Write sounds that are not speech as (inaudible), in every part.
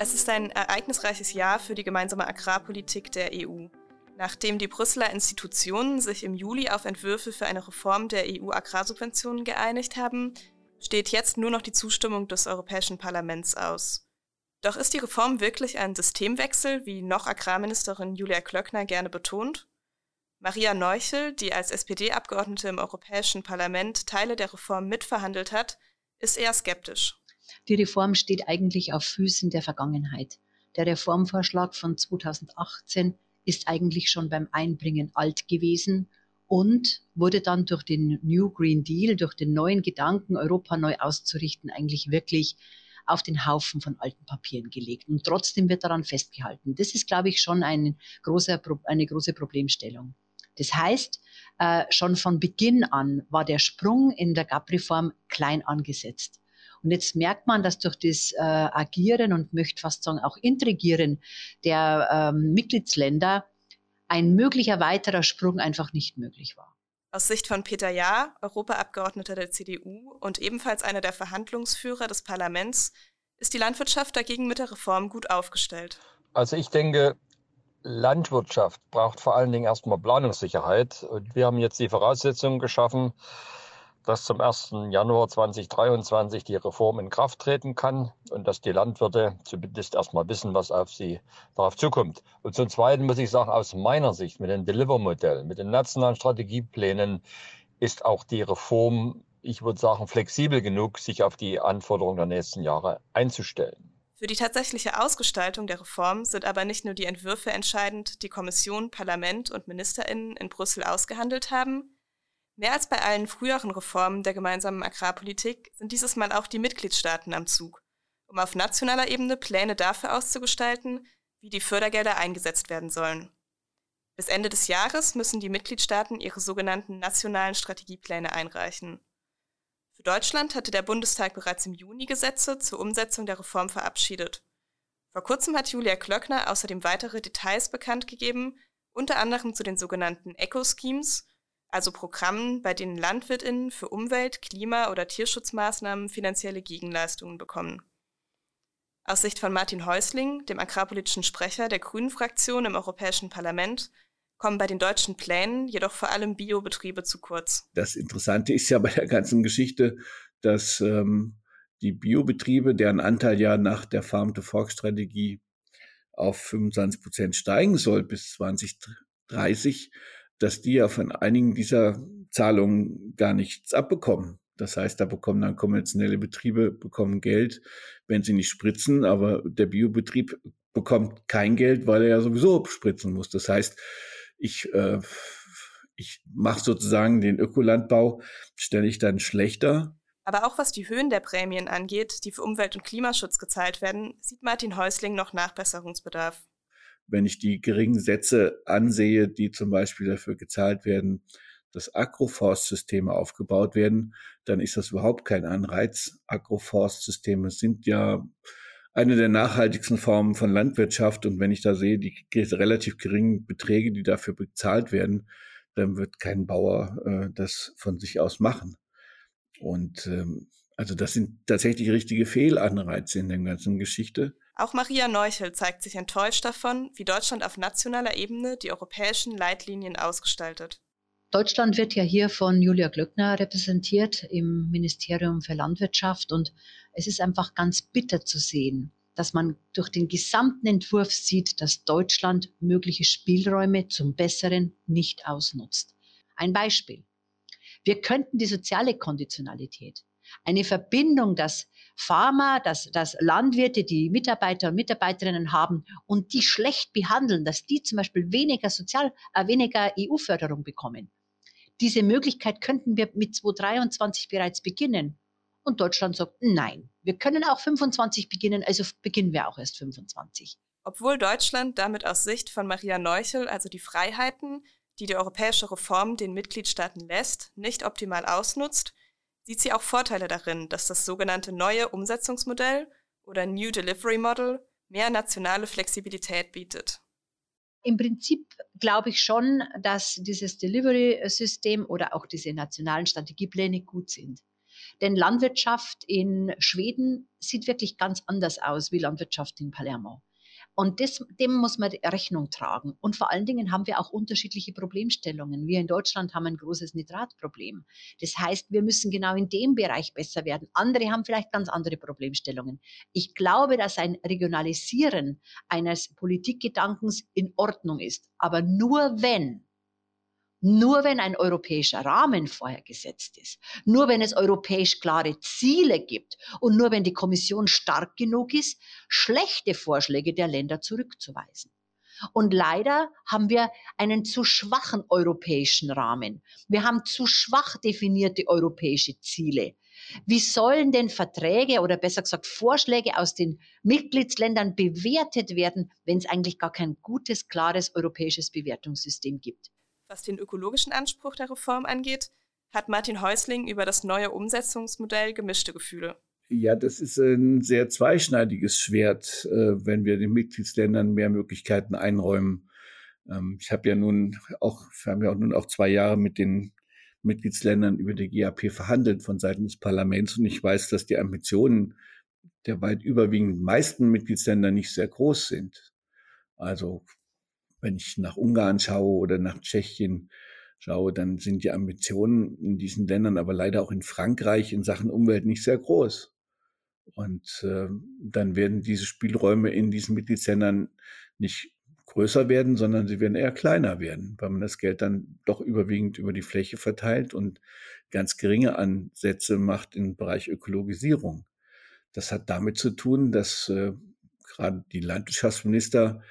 Es ist ein ereignisreiches Jahr für die gemeinsame Agrarpolitik der EU. Nachdem die Brüsseler Institutionen sich im Juli auf Entwürfe für eine Reform der EU-Agrarsubventionen geeinigt haben, steht jetzt nur noch die Zustimmung des Europäischen Parlaments aus. Doch ist die Reform wirklich ein Systemwechsel, wie noch Agrarministerin Julia Klöckner gerne betont? Maria Neuchel, die als SPD-Abgeordnete im Europäischen Parlament Teile der Reform mitverhandelt hat, ist eher skeptisch. Die Reform steht eigentlich auf Füßen der Vergangenheit. Der Reformvorschlag von 2018 ist eigentlich schon beim Einbringen alt gewesen und wurde dann durch den New Green Deal, durch den neuen Gedanken, Europa neu auszurichten, eigentlich wirklich auf den Haufen von alten Papieren gelegt. Und trotzdem wird daran festgehalten. Das ist, glaube ich, schon ein großer, eine große Problemstellung. Das heißt, äh, schon von Beginn an war der Sprung in der GAP-Reform klein angesetzt. Und jetzt merkt man, dass durch das äh, Agieren und möchte fast sagen auch Intrigieren der ähm, Mitgliedsländer ein möglicher weiterer Sprung einfach nicht möglich war. Aus Sicht von Peter Jahr, Europaabgeordneter der CDU und ebenfalls einer der Verhandlungsführer des Parlaments, ist die Landwirtschaft dagegen mit der Reform gut aufgestellt. Also ich denke, Landwirtschaft braucht vor allen Dingen erstmal Planungssicherheit. Und wir haben jetzt die Voraussetzungen geschaffen, dass zum 1. Januar 2023 die Reform in Kraft treten kann und dass die Landwirte zumindest erstmal wissen, was auf sie darauf zukommt. Und zum Zweiten muss ich sagen, aus meiner Sicht mit dem Deliver-Modell, mit den nationalen Strategieplänen ist auch die Reform, ich würde sagen, flexibel genug, sich auf die Anforderungen der nächsten Jahre einzustellen. Für die tatsächliche Ausgestaltung der Reform sind aber nicht nur die Entwürfe entscheidend, die Kommission, Parlament und Ministerinnen in Brüssel ausgehandelt haben, Mehr als bei allen früheren Reformen der gemeinsamen Agrarpolitik sind dieses Mal auch die Mitgliedstaaten am Zug, um auf nationaler Ebene Pläne dafür auszugestalten, wie die Fördergelder eingesetzt werden sollen. Bis Ende des Jahres müssen die Mitgliedstaaten ihre sogenannten nationalen Strategiepläne einreichen. Für Deutschland hatte der Bundestag bereits im Juni Gesetze zur Umsetzung der Reform verabschiedet. Vor kurzem hat Julia Klöckner außerdem weitere Details bekannt gegeben, unter anderem zu den sogenannten Eco-Schemes, also Programmen, bei denen Landwirtinnen für Umwelt-, Klima- oder Tierschutzmaßnahmen finanzielle Gegenleistungen bekommen. Aus Sicht von Martin Häusling, dem agrarpolitischen Sprecher der Grünen-Fraktion im Europäischen Parlament, kommen bei den deutschen Plänen jedoch vor allem Biobetriebe zu kurz. Das Interessante ist ja bei der ganzen Geschichte, dass ähm, die Biobetriebe, deren Anteil ja nach der Farm-to-Fork-Strategie auf 25 Prozent steigen soll bis 2030, dass die ja von einigen dieser Zahlungen gar nichts abbekommen. Das heißt, da bekommen dann konventionelle Betriebe bekommen Geld, wenn sie nicht spritzen, aber der Biobetrieb bekommt kein Geld, weil er ja sowieso spritzen muss. Das heißt, ich, äh, ich mache sozusagen den Ökolandbau, stelle ich dann schlechter. Aber auch was die Höhen der Prämien angeht, die für Umwelt- und Klimaschutz gezahlt werden, sieht Martin Häusling noch Nachbesserungsbedarf wenn ich die geringen Sätze ansehe, die zum Beispiel dafür gezahlt werden, dass Agroforstsysteme aufgebaut werden, dann ist das überhaupt kein Anreiz. Agroforstsysteme sind ja eine der nachhaltigsten Formen von Landwirtschaft. Und wenn ich da sehe, die relativ geringen Beträge, die dafür bezahlt werden, dann wird kein Bauer äh, das von sich aus machen. Und ähm, also das sind tatsächlich richtige Fehlanreize in der ganzen Geschichte. Auch Maria Neuchel zeigt sich enttäuscht davon, wie Deutschland auf nationaler Ebene die europäischen Leitlinien ausgestaltet. Deutschland wird ja hier von Julia Glöckner repräsentiert im Ministerium für Landwirtschaft und es ist einfach ganz bitter zu sehen, dass man durch den gesamten Entwurf sieht, dass Deutschland mögliche Spielräume zum Besseren nicht ausnutzt. Ein Beispiel. Wir könnten die soziale Konditionalität, eine Verbindung, dass Farmer, dass, dass Landwirte, die Mitarbeiter und Mitarbeiterinnen haben und die schlecht behandeln, dass die zum Beispiel weniger Sozial, äh, weniger EU-Förderung bekommen. Diese Möglichkeit könnten wir mit 2023 bereits beginnen. Und Deutschland sagt, nein, wir können auch 25 beginnen, also beginnen wir auch erst 25. Obwohl Deutschland damit aus Sicht von Maria Neuchel also die Freiheiten, die die europäische Reform den Mitgliedstaaten lässt, nicht optimal ausnutzt, sieht sie auch Vorteile darin, dass das sogenannte neue Umsetzungsmodell oder New Delivery Model mehr nationale Flexibilität bietet. Im Prinzip glaube ich schon, dass dieses Delivery-System oder auch diese nationalen Strategiepläne gut sind. Denn Landwirtschaft in Schweden sieht wirklich ganz anders aus wie Landwirtschaft in Palermo. Und das, dem muss man Rechnung tragen. Und vor allen Dingen haben wir auch unterschiedliche Problemstellungen. Wir in Deutschland haben ein großes Nitratproblem. Das heißt, wir müssen genau in dem Bereich besser werden. Andere haben vielleicht ganz andere Problemstellungen. Ich glaube, dass ein Regionalisieren eines Politikgedankens in Ordnung ist. Aber nur wenn nur wenn ein europäischer Rahmen vorher gesetzt ist, nur wenn es europäisch klare Ziele gibt und nur wenn die Kommission stark genug ist, schlechte Vorschläge der Länder zurückzuweisen. Und leider haben wir einen zu schwachen europäischen Rahmen. Wir haben zu schwach definierte europäische Ziele. Wie sollen denn Verträge oder besser gesagt Vorschläge aus den Mitgliedsländern bewertet werden, wenn es eigentlich gar kein gutes, klares europäisches Bewertungssystem gibt? Was den ökologischen Anspruch der Reform angeht, hat Martin Häusling über das neue Umsetzungsmodell gemischte Gefühle. Ja, das ist ein sehr zweischneidiges Schwert, äh, wenn wir den Mitgliedsländern mehr Möglichkeiten einräumen. Ähm, ich habe ja nun auch, wir haben ja auch nun auch zwei Jahre mit den Mitgliedsländern über die GAP verhandelt von Seiten des Parlaments und ich weiß, dass die Ambitionen der weit überwiegend meisten Mitgliedsländer nicht sehr groß sind. Also wenn ich nach Ungarn schaue oder nach Tschechien schaue, dann sind die Ambitionen in diesen Ländern, aber leider auch in Frankreich in Sachen Umwelt nicht sehr groß. Und äh, dann werden diese Spielräume in diesen Mitgliedsländern nicht größer werden, sondern sie werden eher kleiner werden, weil man das Geld dann doch überwiegend über die Fläche verteilt und ganz geringe Ansätze macht im Bereich Ökologisierung. Das hat damit zu tun, dass äh, gerade die Landwirtschaftsminister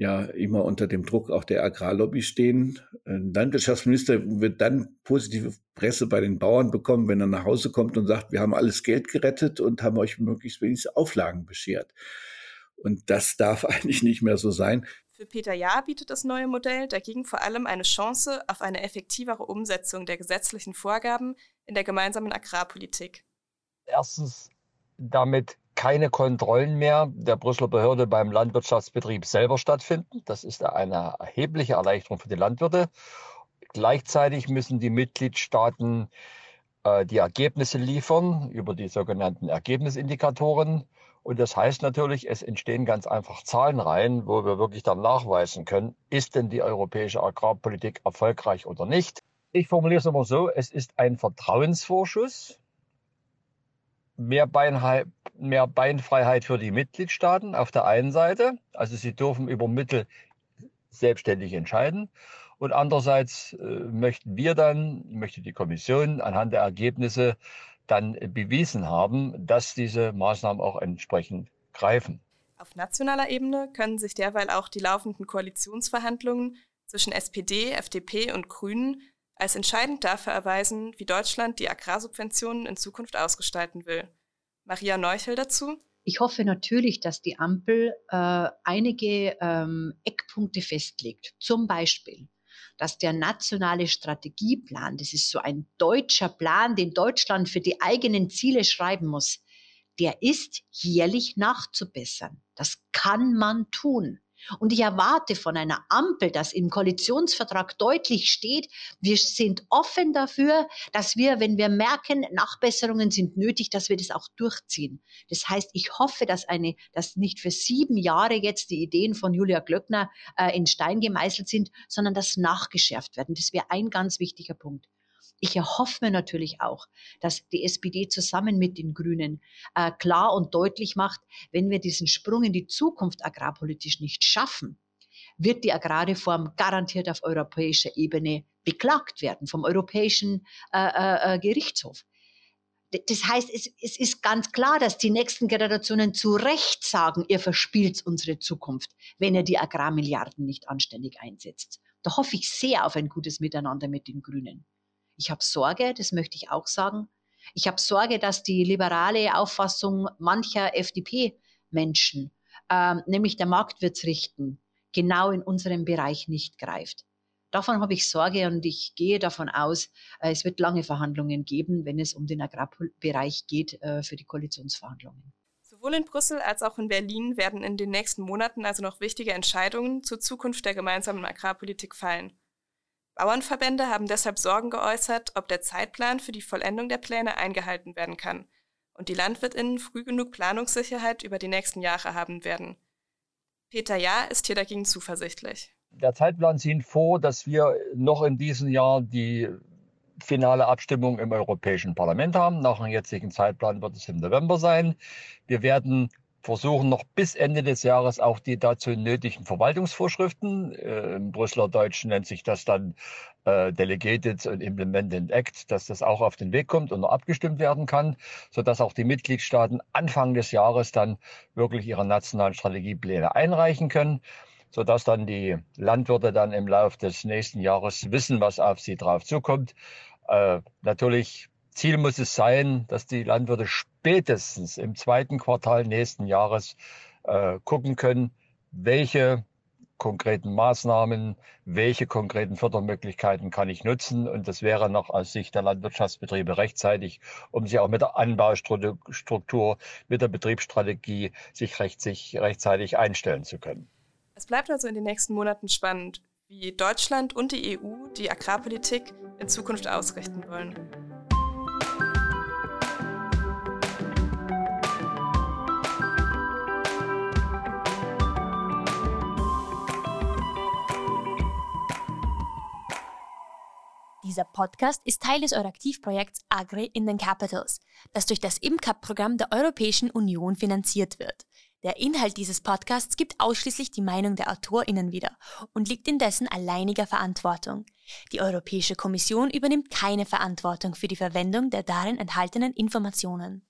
ja immer unter dem Druck auch der Agrarlobby stehen. Ein Landwirtschaftsminister wird dann positive Presse bei den Bauern bekommen, wenn er nach Hause kommt und sagt, wir haben alles Geld gerettet und haben euch möglichst wenig Auflagen beschert. Und das darf (laughs) eigentlich nicht mehr so sein. Für Peter Jahr bietet das neue Modell dagegen vor allem eine Chance auf eine effektivere Umsetzung der gesetzlichen Vorgaben in der gemeinsamen Agrarpolitik. Erstens, damit keine Kontrollen mehr der Brüsseler Behörde beim Landwirtschaftsbetrieb selber stattfinden. Das ist eine erhebliche Erleichterung für die Landwirte. Gleichzeitig müssen die Mitgliedstaaten äh, die Ergebnisse liefern über die sogenannten Ergebnisindikatoren. Und das heißt natürlich, es entstehen ganz einfach Zahlenreihen, wo wir wirklich dann nachweisen können, ist denn die europäische Agrarpolitik erfolgreich oder nicht. Ich formuliere es immer so, es ist ein Vertrauensvorschuss mehr, mehr Beinfreiheit für die Mitgliedstaaten auf der einen Seite. Also sie dürfen über Mittel selbstständig entscheiden. Und andererseits äh, möchten wir dann, möchte die Kommission anhand der Ergebnisse dann bewiesen haben, dass diese Maßnahmen auch entsprechend greifen. Auf nationaler Ebene können sich derweil auch die laufenden Koalitionsverhandlungen zwischen SPD, FDP und Grünen als entscheidend dafür erweisen, wie Deutschland die Agrarsubventionen in Zukunft ausgestalten will. Maria Neuchel dazu. Ich hoffe natürlich, dass die Ampel äh, einige ähm, Eckpunkte festlegt. Zum Beispiel, dass der nationale Strategieplan, das ist so ein deutscher Plan, den Deutschland für die eigenen Ziele schreiben muss, der ist jährlich nachzubessern. Das kann man tun. Und ich erwarte von einer Ampel, dass im Koalitionsvertrag deutlich steht, wir sind offen dafür, dass wir, wenn wir merken, Nachbesserungen sind nötig, dass wir das auch durchziehen. Das heißt, ich hoffe, dass eine, dass nicht für sieben Jahre jetzt die Ideen von Julia Glöckner äh, in Stein gemeißelt sind, sondern dass nachgeschärft werden. Das wäre ein ganz wichtiger Punkt. Ich erhoffe mir natürlich auch, dass die SPD zusammen mit den Grünen äh, klar und deutlich macht, wenn wir diesen Sprung in die Zukunft agrarpolitisch nicht schaffen, wird die Agrarreform garantiert auf europäischer Ebene beklagt werden vom Europäischen äh, äh, äh Gerichtshof. Das heißt, es, es, ist ganz klar, dass die nächsten Generationen zu Recht sagen, ihr verspielt unsere Zukunft, wenn ihr die Agrarmilliarden nicht anständig einsetzt. Da hoffe ich sehr auf ein gutes Miteinander mit den Grünen. Ich habe Sorge, das möchte ich auch sagen. Ich habe Sorge, dass die liberale Auffassung mancher FDP-Menschen, äh, nämlich der Markt wird's richten, genau in unserem Bereich nicht greift. Davon habe ich Sorge und ich gehe davon aus, äh, es wird lange Verhandlungen geben, wenn es um den Agrarbereich geht äh, für die Koalitionsverhandlungen. Sowohl in Brüssel als auch in Berlin werden in den nächsten Monaten also noch wichtige Entscheidungen zur Zukunft der gemeinsamen Agrarpolitik fallen. Bauernverbände haben deshalb Sorgen geäußert, ob der Zeitplan für die Vollendung der Pläne eingehalten werden kann und die Landwirtinnen früh genug Planungssicherheit über die nächsten Jahre haben werden. Peter Jahr ist hier dagegen zuversichtlich. Der Zeitplan sieht vor, dass wir noch in diesem Jahr die finale Abstimmung im Europäischen Parlament haben. Nach dem jetzigen Zeitplan wird es im November sein. Wir werden versuchen noch bis Ende des Jahres auch die dazu nötigen Verwaltungsvorschriften, äh, im Brüsseler Deutsch nennt sich das dann äh, Delegated und Implemented Act, dass das auch auf den Weg kommt und noch abgestimmt werden kann, sodass auch die Mitgliedstaaten Anfang des Jahres dann wirklich ihre nationalen Strategiepläne einreichen können sodass dann die Landwirte dann im Laufe des nächsten Jahres wissen, was auf sie drauf zukommt. Äh, natürlich Ziel muss es sein, dass die Landwirte spätestens im zweiten Quartal nächsten Jahres äh, gucken können, welche konkreten Maßnahmen, welche konkreten Fördermöglichkeiten kann ich nutzen. Und das wäre noch aus Sicht der Landwirtschaftsbetriebe rechtzeitig, um sich auch mit der Anbaustruktur, mit der Betriebsstrategie sich rechtzeitig einstellen zu können. Es bleibt also in den nächsten Monaten spannend, wie Deutschland und die EU die Agrarpolitik in Zukunft ausrichten wollen. Dieser Podcast ist Teil des Euraktiv-Projekts Agri in den Capitals, das durch das IMCAP-Programm der Europäischen Union finanziert wird. Der Inhalt dieses Podcasts gibt ausschließlich die Meinung der AutorInnen wieder und liegt in dessen alleiniger Verantwortung. Die Europäische Kommission übernimmt keine Verantwortung für die Verwendung der darin enthaltenen Informationen.